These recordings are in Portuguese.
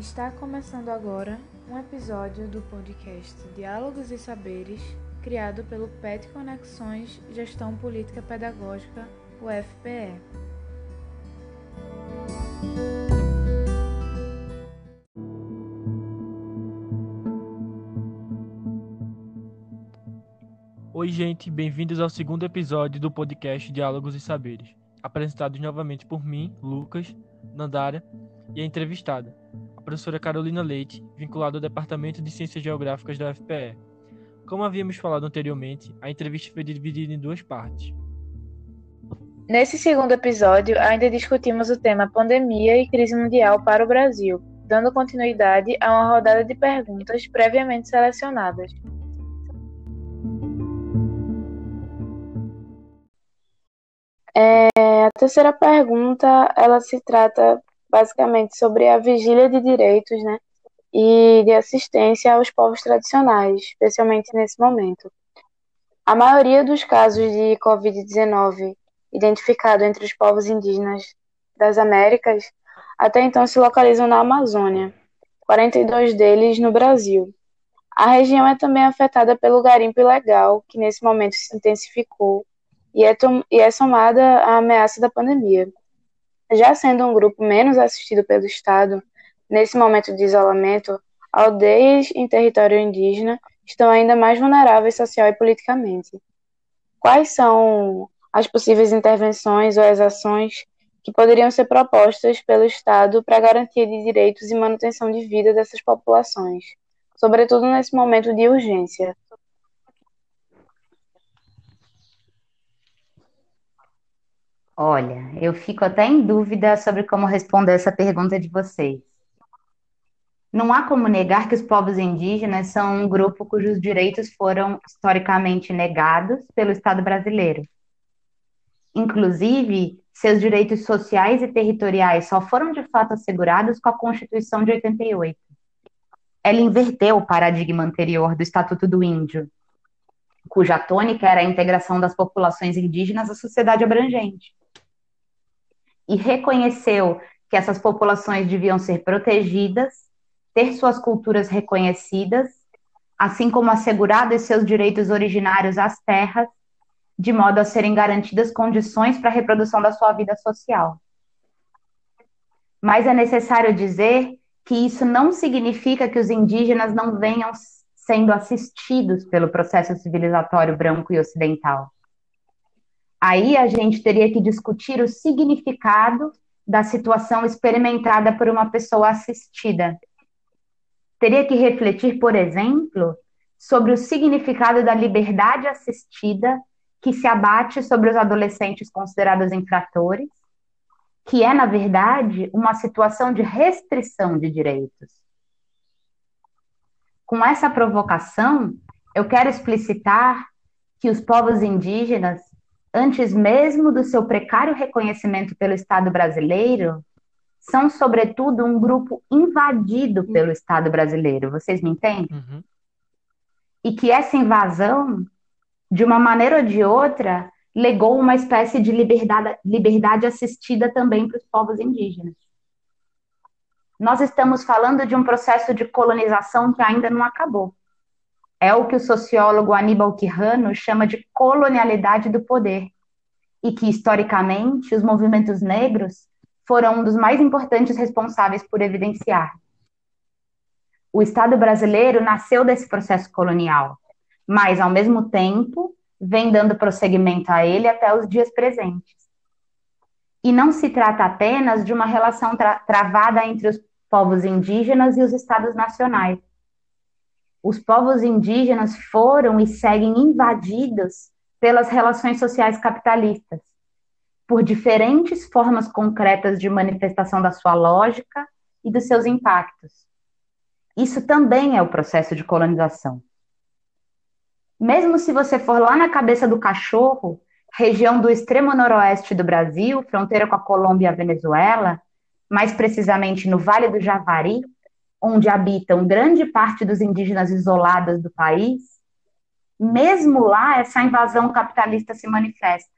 Está começando agora um episódio do podcast Diálogos e Saberes, criado pelo PET Conexões Gestão Política Pedagógica, UFPE. Oi, gente, bem-vindos ao segundo episódio do podcast Diálogos e Saberes, apresentados novamente por mim, Lucas, Nandara e a entrevistada, a professora Carolina Leite, vinculada ao Departamento de Ciências Geográficas da UFPE. Como havíamos falado anteriormente, a entrevista foi dividida em duas partes. Nesse segundo episódio, ainda discutimos o tema pandemia e crise mundial para o Brasil, dando continuidade a uma rodada de perguntas previamente selecionadas. É, a terceira pergunta, ela se trata basicamente sobre a vigília de direitos, né, e de assistência aos povos tradicionais, especialmente nesse momento. A maioria dos casos de COVID-19 identificado entre os povos indígenas das Américas até então se localizam na Amazônia, 42 deles no Brasil. A região é também afetada pelo garimpo ilegal, que nesse momento se intensificou e é, e é somada à ameaça da pandemia. Já sendo um grupo menos assistido pelo Estado, nesse momento de isolamento, aldeias em território indígena estão ainda mais vulneráveis social e politicamente. Quais são as possíveis intervenções ou as ações que poderiam ser propostas pelo Estado para garantia de direitos e manutenção de vida dessas populações, sobretudo nesse momento de urgência? Olha, eu fico até em dúvida sobre como responder essa pergunta de vocês. Não há como negar que os povos indígenas são um grupo cujos direitos foram historicamente negados pelo Estado brasileiro. Inclusive, seus direitos sociais e territoriais só foram de fato assegurados com a Constituição de 88. Ela inverteu o paradigma anterior do Estatuto do Índio, cuja tônica era a integração das populações indígenas à sociedade abrangente e reconheceu que essas populações deviam ser protegidas, ter suas culturas reconhecidas, assim como assegurados seus direitos originários às terras, de modo a serem garantidas condições para a reprodução da sua vida social. Mas é necessário dizer que isso não significa que os indígenas não venham sendo assistidos pelo processo civilizatório branco e ocidental. Aí a gente teria que discutir o significado da situação experimentada por uma pessoa assistida. Teria que refletir, por exemplo, sobre o significado da liberdade assistida que se abate sobre os adolescentes considerados infratores, que é, na verdade, uma situação de restrição de direitos. Com essa provocação, eu quero explicitar que os povos indígenas antes mesmo do seu precário reconhecimento pelo Estado brasileiro, são, sobretudo, um grupo invadido pelo Estado brasileiro. Vocês me entendem? Uhum. E que essa invasão, de uma maneira ou de outra, legou uma espécie de liberdade, liberdade assistida também para os povos indígenas. Nós estamos falando de um processo de colonização que ainda não acabou é o que o sociólogo Aníbal Quirrano chama de colonialidade do poder, e que, historicamente, os movimentos negros foram um dos mais importantes responsáveis por evidenciar. O Estado brasileiro nasceu desse processo colonial, mas, ao mesmo tempo, vem dando prosseguimento a ele até os dias presentes. E não se trata apenas de uma relação tra travada entre os povos indígenas e os estados nacionais os povos indígenas foram e seguem invadidos pelas relações sociais capitalistas, por diferentes formas concretas de manifestação da sua lógica e dos seus impactos. Isso também é o processo de colonização. Mesmo se você for lá na cabeça do cachorro, região do extremo noroeste do Brasil, fronteira com a Colômbia e a Venezuela, mais precisamente no Vale do Javari, onde habitam grande parte dos indígenas isolados do país, mesmo lá essa invasão capitalista se manifesta,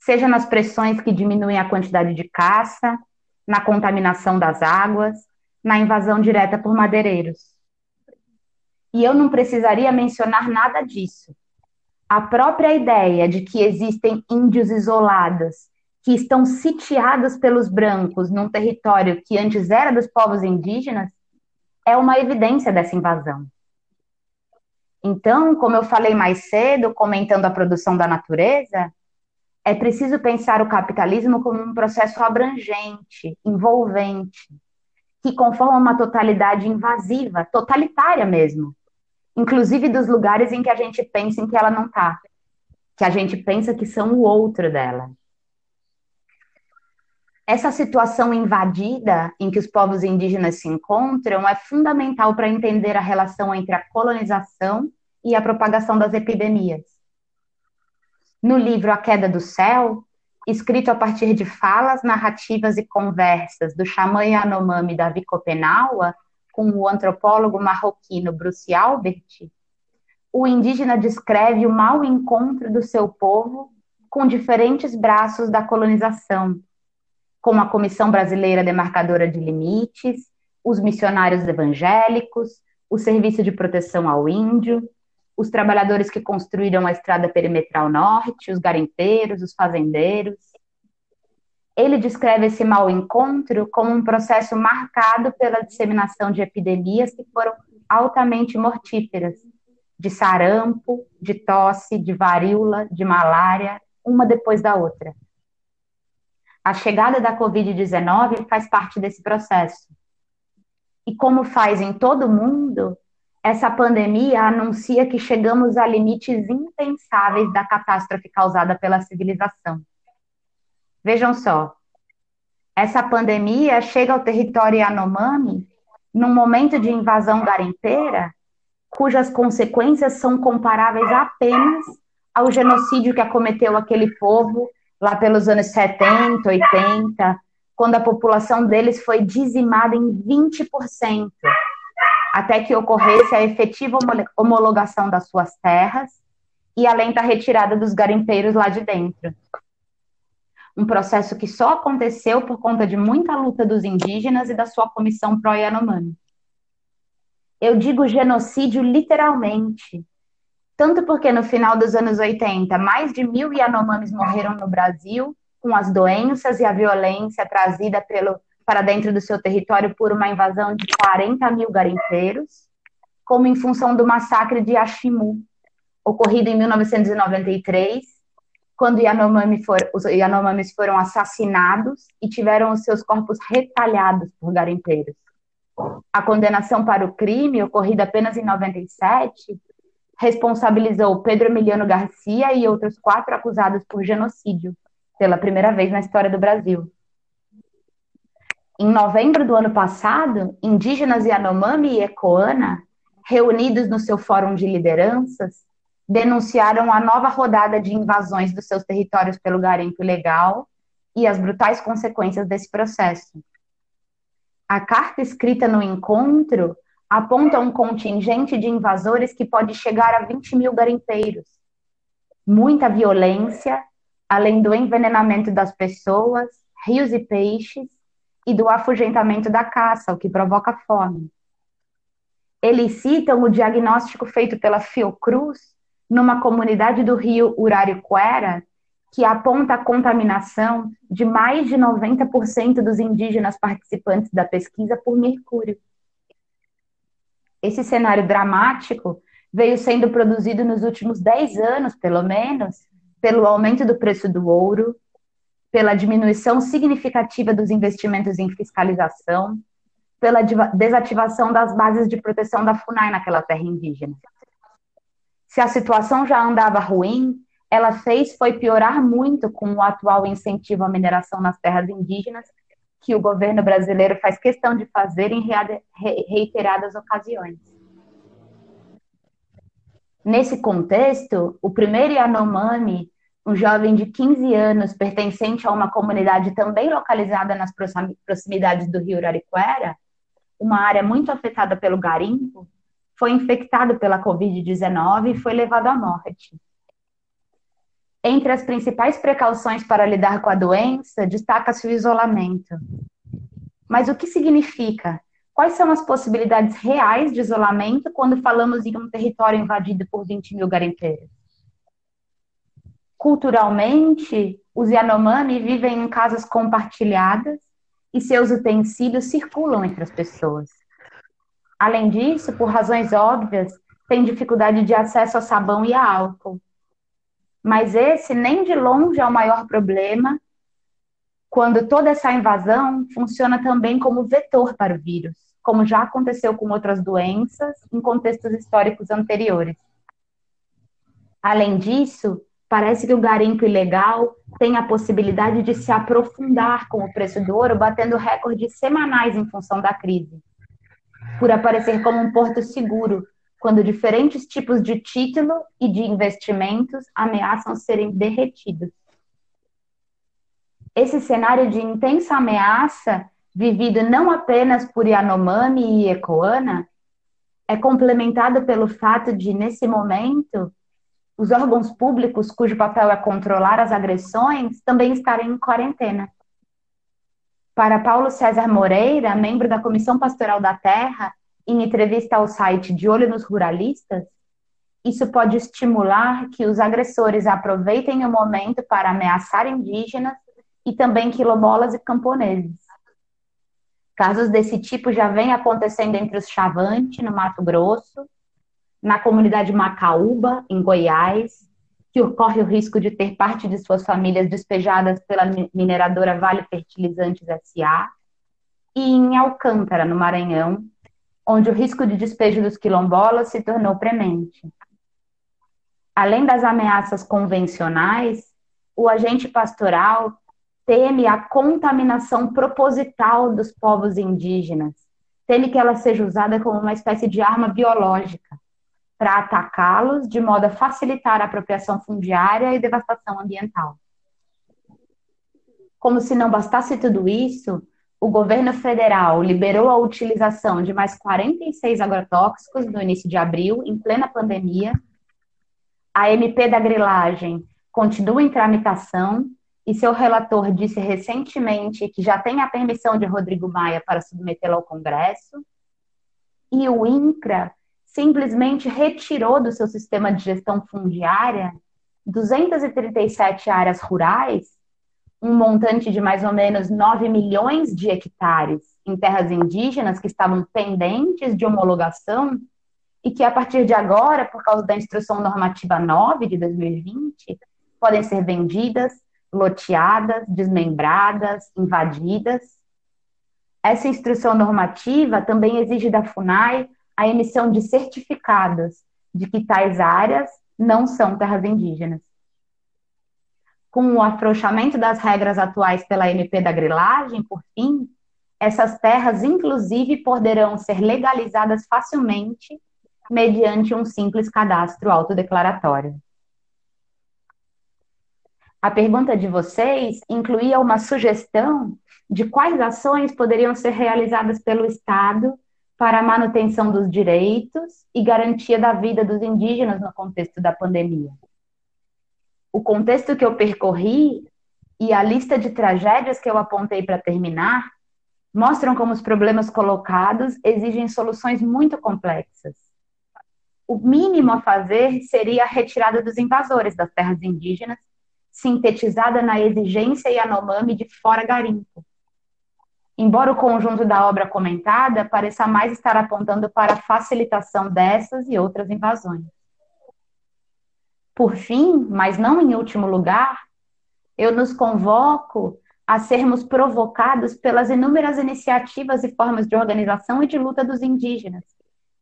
seja nas pressões que diminuem a quantidade de caça, na contaminação das águas, na invasão direta por madeireiros. E eu não precisaria mencionar nada disso. A própria ideia de que existem índios isolados que estão sitiados pelos brancos num território que antes era dos povos indígenas é uma evidência dessa invasão. Então, como eu falei mais cedo, comentando a produção da natureza, é preciso pensar o capitalismo como um processo abrangente, envolvente, que conforma uma totalidade invasiva, totalitária mesmo, inclusive dos lugares em que a gente pensa em que ela não está, que a gente pensa que são o outro dela. Essa situação invadida em que os povos indígenas se encontram é fundamental para entender a relação entre a colonização e a propagação das epidemias. No livro A Queda do Céu, escrito a partir de falas, narrativas e conversas do xamã Yanomami Davi Kopenawa com o antropólogo marroquino Bruce Albert, o indígena descreve o mau encontro do seu povo com diferentes braços da colonização, como a Comissão Brasileira Demarcadora de Limites, os missionários evangélicos, o Serviço de Proteção ao Índio, os trabalhadores que construíram a estrada perimetral norte, os garimpeiros, os fazendeiros. Ele descreve esse mau encontro como um processo marcado pela disseminação de epidemias que foram altamente mortíferas, de sarampo, de tosse, de varíola, de malária, uma depois da outra. A chegada da Covid-19 faz parte desse processo. E como faz em todo mundo, essa pandemia anuncia que chegamos a limites impensáveis da catástrofe causada pela civilização. Vejam só, essa pandemia chega ao território Yanomami num momento de invasão garimpeira, cujas consequências são comparáveis apenas ao genocídio que acometeu aquele povo lá pelos anos 70, 80, quando a população deles foi dizimada em 20% até que ocorresse a efetiva homologação das suas terras e a lenta retirada dos garimpeiros lá de dentro. Um processo que só aconteceu por conta de muita luta dos indígenas e da sua comissão pró-Yanomami. Eu digo genocídio literalmente, tanto porque no final dos anos 80, mais de mil Yanomamis morreram no Brasil com as doenças e a violência trazida pelo para dentro do seu território por uma invasão de 40 mil garimpeiros, como em função do massacre de Ashimu, ocorrido em 1993, quando Yanomami for, os Yanomamis foram assassinados e tiveram os seus corpos retalhados por garimpeiros. A condenação para o crime, ocorrida apenas em 97, responsabilizou Pedro Emiliano Garcia e outros quatro acusados por genocídio, pela primeira vez na história do Brasil. Em novembro do ano passado, indígenas Yanomami e Ecoana, reunidos no seu fórum de lideranças, denunciaram a nova rodada de invasões dos seus territórios pelo garimpo ilegal e as brutais consequências desse processo. A carta escrita no encontro aponta um contingente de invasores que pode chegar a 20 mil garimpeiros. Muita violência, além do envenenamento das pessoas, rios e peixes, e do afugentamento da caça, o que provoca fome. Eles citam o diagnóstico feito pela Fiocruz numa comunidade do rio Uraricuera, que aponta a contaminação de mais de 90% dos indígenas participantes da pesquisa por mercúrio. Esse cenário dramático veio sendo produzido nos últimos 10 anos, pelo menos, pelo aumento do preço do ouro, pela diminuição significativa dos investimentos em fiscalização, pela desativação das bases de proteção da FUNAI naquela terra indígena. Se a situação já andava ruim, ela fez foi piorar muito com o atual incentivo à mineração nas terras indígenas, que o governo brasileiro faz questão de fazer em reiteradas ocasiões. Nesse contexto, o primeiro Yanomami um jovem de 15 anos, pertencente a uma comunidade também localizada nas proximidades do rio Arariquara, uma área muito afetada pelo garimpo, foi infectado pela Covid-19 e foi levado à morte. Entre as principais precauções para lidar com a doença, destaca-se o isolamento. Mas o que significa quais são as possibilidades reais de isolamento quando falamos em um território invadido por 20 mil garimpeiros? Culturalmente, os Yanomami vivem em casas compartilhadas e seus utensílios circulam entre as pessoas. Além disso, por razões óbvias, têm dificuldade de acesso a sabão e a álcool. Mas esse nem de longe é o maior problema, quando toda essa invasão funciona também como vetor para o vírus, como já aconteceu com outras doenças em contextos históricos anteriores. Além disso, Parece que o garimpo ilegal tem a possibilidade de se aprofundar com o preço do ouro, batendo recordes semanais em função da crise. Por aparecer como um porto seguro, quando diferentes tipos de título e de investimentos ameaçam serem derretidos. Esse cenário de intensa ameaça, vivido não apenas por Yanomami e Ecoana, é complementado pelo fato de, nesse momento, os órgãos públicos, cujo papel é controlar as agressões, também estarem em quarentena. Para Paulo César Moreira, membro da Comissão Pastoral da Terra, em entrevista ao site De Olho nos Ruralistas, isso pode estimular que os agressores aproveitem o momento para ameaçar indígenas e também quilombolas e camponeses. Casos desse tipo já vêm acontecendo entre os Chavante, no Mato Grosso, na comunidade Macaúba, em Goiás, que corre o risco de ter parte de suas famílias despejadas pela mineradora Vale Fertilizantes SA, e em Alcântara, no Maranhão, onde o risco de despejo dos quilombolas se tornou premente. Além das ameaças convencionais, o agente pastoral teme a contaminação proposital dos povos indígenas, teme que ela seja usada como uma espécie de arma biológica para atacá-los de modo a facilitar a apropriação fundiária e devastação ambiental. Como se não bastasse tudo isso, o governo federal liberou a utilização de mais 46 agrotóxicos no início de abril, em plena pandemia. A MP da grilagem continua em tramitação e seu relator disse recentemente que já tem a permissão de Rodrigo Maia para submetê-la ao Congresso. E o INCRA simplesmente retirou do seu sistema de gestão fundiária 237 áreas rurais, um montante de mais ou menos 9 milhões de hectares em terras indígenas que estavam pendentes de homologação e que, a partir de agora, por causa da Instrução Normativa 9 de 2020, podem ser vendidas, loteadas, desmembradas, invadidas. Essa instrução normativa também exige da FUNAI a emissão de certificados de que tais áreas não são terras indígenas. Com o afrouxamento das regras atuais pela MP da grilagem, por fim, essas terras, inclusive, poderão ser legalizadas facilmente mediante um simples cadastro autodeclaratório. A pergunta de vocês incluía uma sugestão de quais ações poderiam ser realizadas pelo Estado para a manutenção dos direitos e garantia da vida dos indígenas no contexto da pandemia. O contexto que eu percorri e a lista de tragédias que eu apontei para terminar mostram como os problemas colocados exigem soluções muito complexas. O mínimo a fazer seria a retirada dos invasores das terras indígenas, sintetizada na exigência Yanomami de fora garimpo embora o conjunto da obra comentada pareça mais estar apontando para a facilitação dessas e outras invasões. Por fim, mas não em último lugar, eu nos convoco a sermos provocados pelas inúmeras iniciativas e formas de organização e de luta dos indígenas,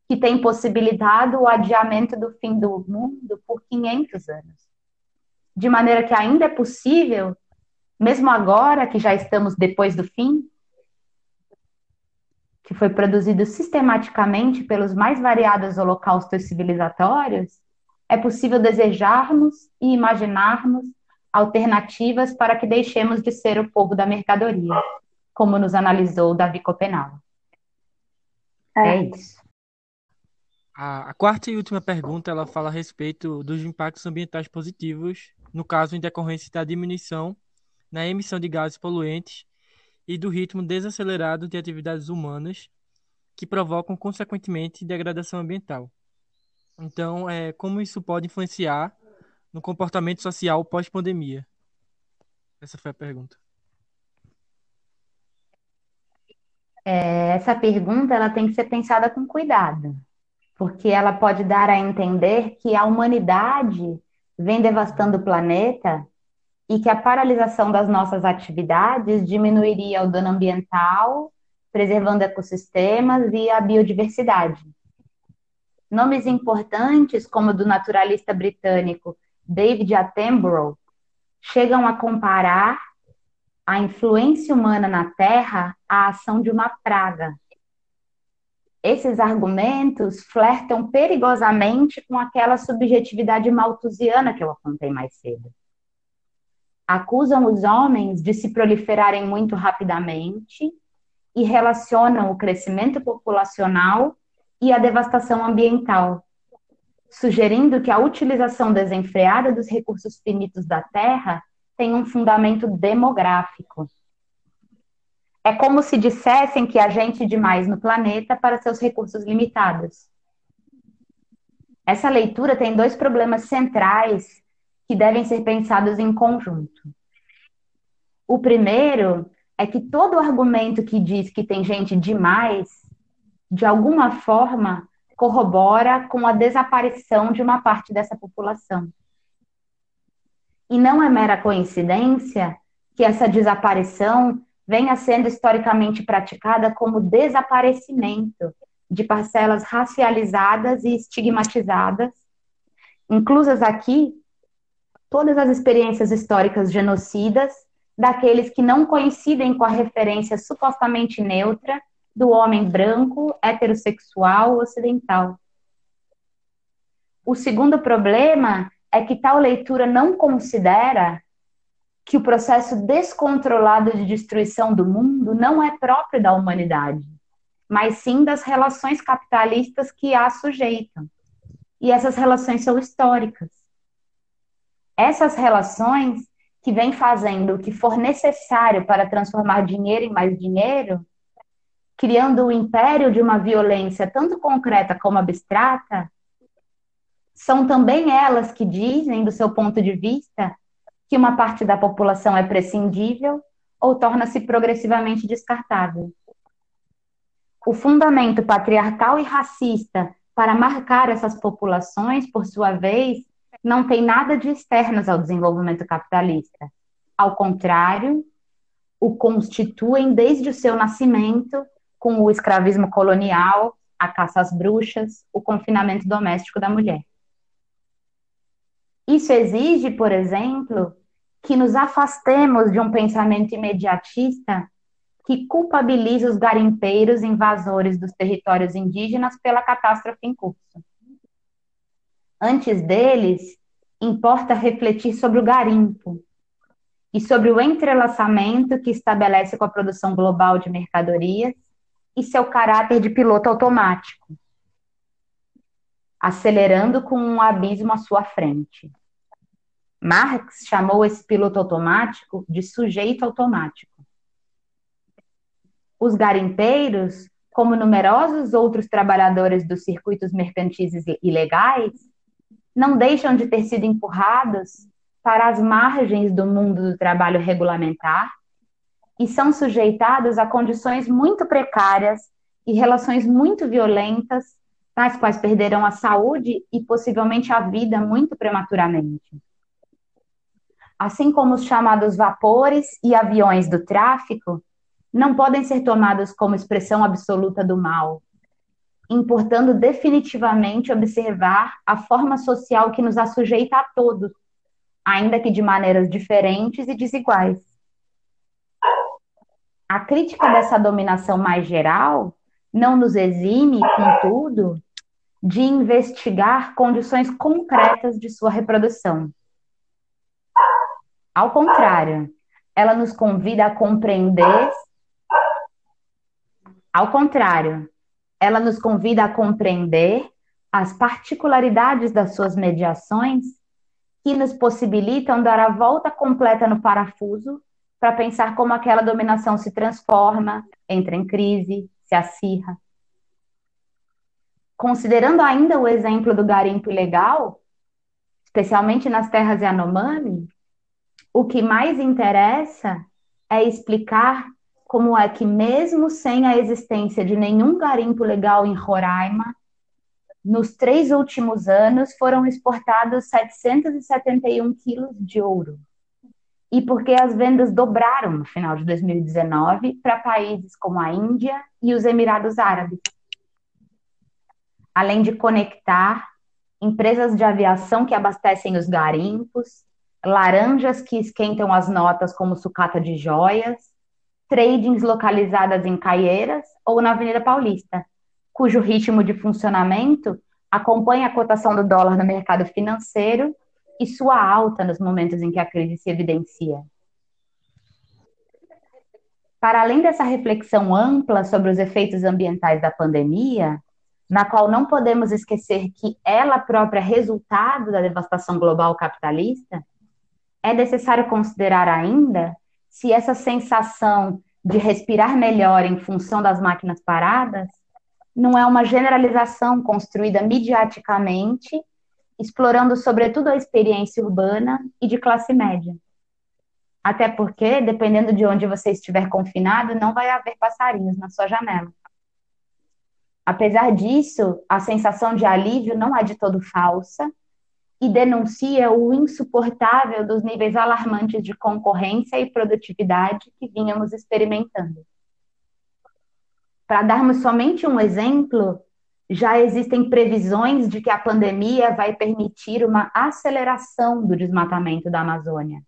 que têm possibilitado o adiamento do fim do mundo por 500 anos. De maneira que ainda é possível, mesmo agora que já estamos depois do fim, que foi produzido sistematicamente pelos mais variados holocaustos civilizatórios, é possível desejarmos e imaginarmos alternativas para que deixemos de ser o povo da mercadoria, como nos analisou Davi Copenau. É, é isso. A, a, quarta e última pergunta ela fala a respeito dos impactos ambientais positivos, no caso em decorrência da diminuição na emissão de gases poluentes e do ritmo desacelerado de atividades humanas que provocam, consequentemente, degradação ambiental. Então, é, como isso pode influenciar no comportamento social pós-pandemia? Essa foi a pergunta. É, essa pergunta ela tem que ser pensada com cuidado, porque ela pode dar a entender que a humanidade vem devastando o planeta e que a paralisação das nossas atividades diminuiria o dano ambiental, preservando ecossistemas e a biodiversidade. Nomes importantes, como o do naturalista britânico David Attenborough, chegam a comparar a influência humana na Terra à ação de uma praga. Esses argumentos flertam perigosamente com aquela subjetividade malthusiana que eu apontei mais cedo. Acusam os homens de se proliferarem muito rapidamente e relacionam o crescimento populacional e a devastação ambiental, sugerindo que a utilização desenfreada dos recursos finitos da Terra tem um fundamento demográfico. É como se dissessem que há gente demais no planeta para seus recursos limitados. Essa leitura tem dois problemas centrais que devem ser pensados em conjunto. O primeiro é que todo argumento que diz que tem gente demais, de alguma forma, corrobora com a desaparição de uma parte dessa população. E não é mera coincidência que essa desaparição venha sendo historicamente praticada como desaparecimento de parcelas racializadas e estigmatizadas, inclusas aqui todas as experiências históricas genocidas daqueles que não coincidem com a referência supostamente neutra do homem branco, heterossexual, ocidental. O segundo problema é que tal leitura não considera que o processo descontrolado de destruição do mundo não é próprio da humanidade, mas sim das relações capitalistas que a sujeitam. E essas relações são históricas. Essas relações que vêm fazendo o que for necessário para transformar dinheiro em mais dinheiro criando o império de uma violência tanto concreta como abstrata, são também elas que dizem, do seu ponto de vista, que uma parte da população é prescindível ou torna-se progressivamente descartável. O fundamento patriarcal e racista para marcar essas populações, por sua vez, não tem nada de externos ao desenvolvimento capitalista. Ao contrário, o constituem desde o seu nascimento com o escravismo colonial, a caça às bruxas, o confinamento doméstico da mulher. Isso exige, por exemplo, que nos afastemos de um pensamento imediatista que culpabiliza os garimpeiros invasores dos territórios indígenas pela catástrofe em curso. Antes deles, importa refletir sobre o garimpo e sobre o entrelaçamento que estabelece com a produção global de mercadorias e seu caráter de piloto automático, acelerando com um abismo à sua frente. Marx chamou esse piloto automático de sujeito automático. Os garimpeiros, como numerosos outros trabalhadores dos circuitos mercantis ilegais, não deixam de ter sido empurrados para as margens do mundo do trabalho regulamentar e são sujeitados a condições muito precárias e relações muito violentas, nas quais perderão a saúde e possivelmente a vida muito prematuramente. Assim como os chamados vapores e aviões do tráfico, não podem ser tomados como expressão absoluta do mal, importando definitivamente observar a forma social que nos assujeita a todos, ainda que de maneiras diferentes e desiguais a crítica dessa dominação mais geral não nos exime, contudo, de investigar condições concretas de sua reprodução. Ao contrário, ela nos convida a compreender. Ao contrário, ela nos convida a compreender as particularidades das suas mediações que nos possibilitam dar a volta completa no parafuso para pensar como aquela dominação se transforma, entra em crise, se acirra. considerando ainda o exemplo do garimpo ilegal, especialmente nas terras Yanomami, o que mais interessa é explicar como é que, mesmo sem a existência de nenhum garimpo legal em Roraima, nos três últimos anos foram exportados 771 quilos de ouro. E porque as vendas dobraram no final de 2019 para países como a Índia e os Emirados Árabes. Além de conectar empresas de aviação que abastecem os garimpos, laranjas que esquentam as notas como sucata de joias, tradings localizadas em Caieiras ou na Avenida Paulista, cujo ritmo de funcionamento acompanha a cotação do dólar no mercado financeiro e sua alta nos momentos em que a crise se evidencia. Para além dessa reflexão ampla sobre os efeitos ambientais da pandemia, na qual não podemos esquecer que ela própria é resultado da devastação global capitalista, é necessário considerar ainda se essa sensação de respirar melhor em função das máquinas paradas não é uma generalização construída mediaticamente, explorando sobretudo a experiência urbana e de classe média. Até porque, dependendo de onde você estiver confinado, não vai haver passarinhos na sua janela. Apesar disso, a sensação de alívio não é de todo falsa e denuncia o insuportável dos níveis alarmantes de concorrência e produtividade que vínhamos experimentando. Para darmos somente um exemplo, já existem previsões de que a pandemia vai permitir uma aceleração do desmatamento da Amazônia.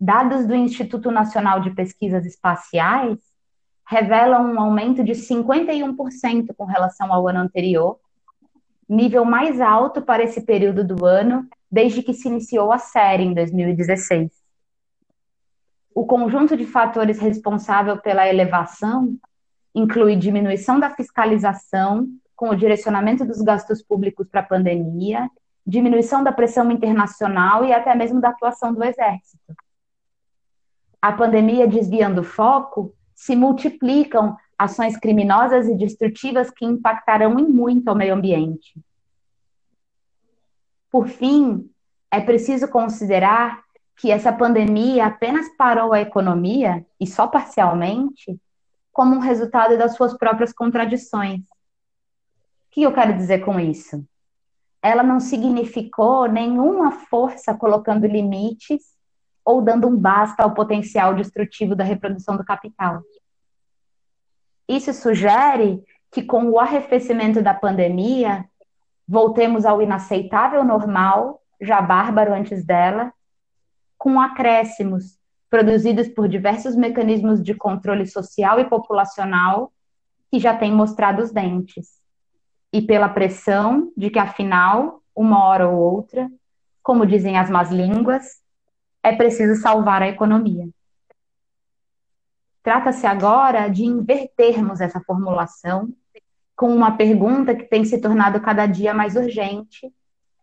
Dados do Instituto Nacional de Pesquisas Espaciais revelam um aumento de 51% com relação ao ano anterior nível mais alto para esse período do ano desde que se iniciou a série em 2016. O conjunto de fatores responsável pela elevação inclui diminuição da fiscalização, com o direcionamento dos gastos públicos para a pandemia, diminuição da pressão internacional e até mesmo da atuação do Exército. A pandemia desviando o foco, se multiplicam ações criminosas e destrutivas que impactarão em muito ao meio ambiente. Por fim, é preciso considerar que essa pandemia apenas parou a economia, e só parcialmente, como um resultado das suas próprias contradições. O que eu quero dizer com isso? Ela não significou nenhuma força colocando limites ou dando um basta ao potencial destrutivo da reprodução do capital. Isso sugere que, com o arrefecimento da pandemia, voltemos ao inaceitável normal, já bárbaro antes dela, com acréscimos produzidos por diversos mecanismos de controle social e populacional que já têm mostrado os dentes, e pela pressão de que, afinal, uma hora ou outra, como dizem as más línguas, é preciso salvar a economia. Trata-se agora de invertermos essa formulação com uma pergunta que tem se tornado cada dia mais urgente,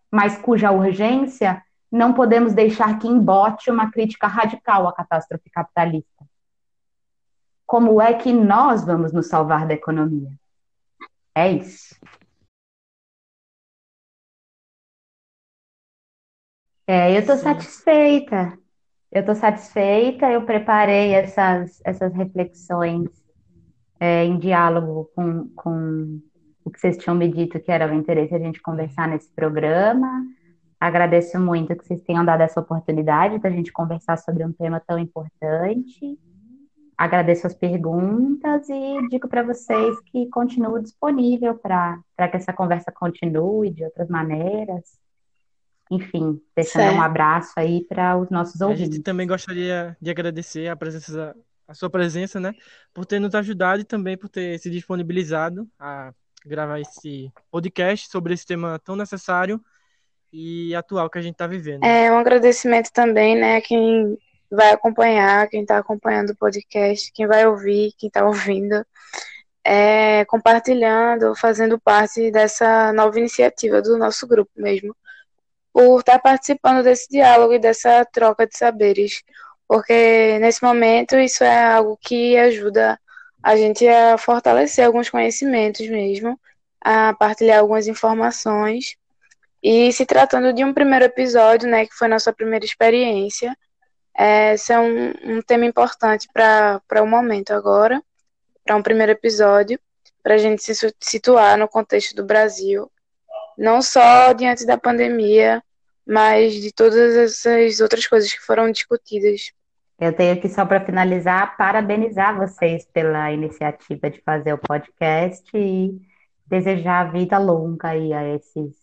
mas cuja urgência não podemos deixar que embote uma crítica radical à catástrofe capitalista. Como é que nós vamos nos salvar da economia? É isso. É, eu estou satisfeita. Eu estou satisfeita, eu preparei essas, essas reflexões é, em diálogo com, com o que vocês tinham me dito que era o interesse a gente conversar nesse programa. Agradeço muito que vocês tenham dado essa oportunidade da gente conversar sobre um tema tão importante. Agradeço as perguntas e digo para vocês que continuo disponível para que essa conversa continue de outras maneiras enfim, deixando certo. um abraço aí para os nossos ouvintes. A gente também gostaria de agradecer a presença, a sua presença, né, por ter nos ajudado e também por ter se disponibilizado a gravar esse podcast sobre esse tema tão necessário e atual que a gente está vivendo. É um agradecimento também, né, a quem vai acompanhar, quem está acompanhando o podcast, quem vai ouvir, quem está ouvindo, é, compartilhando, fazendo parte dessa nova iniciativa do nosso grupo mesmo por estar participando desse diálogo e dessa troca de saberes, porque nesse momento isso é algo que ajuda a gente a fortalecer alguns conhecimentos mesmo a partilhar algumas informações. E se tratando de um primeiro episódio, né, que foi nossa primeira experiência, é, esse é um, um tema importante para o momento agora, para um primeiro episódio, para a gente se situar no contexto do Brasil, não só diante da pandemia, mas de todas essas outras coisas que foram discutidas. Eu tenho aqui só para finalizar, parabenizar vocês pela iniciativa de fazer o podcast e desejar vida longa aí a esses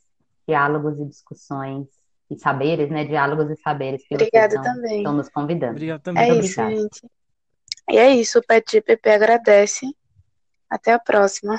diálogos e discussões e saberes, né? Diálogos e saberes que Obrigada vocês estão, também. estão nos convidando. Obrigado também. É isso, obrigado. gente. E é isso, o PET GPP agradece. Até a próxima.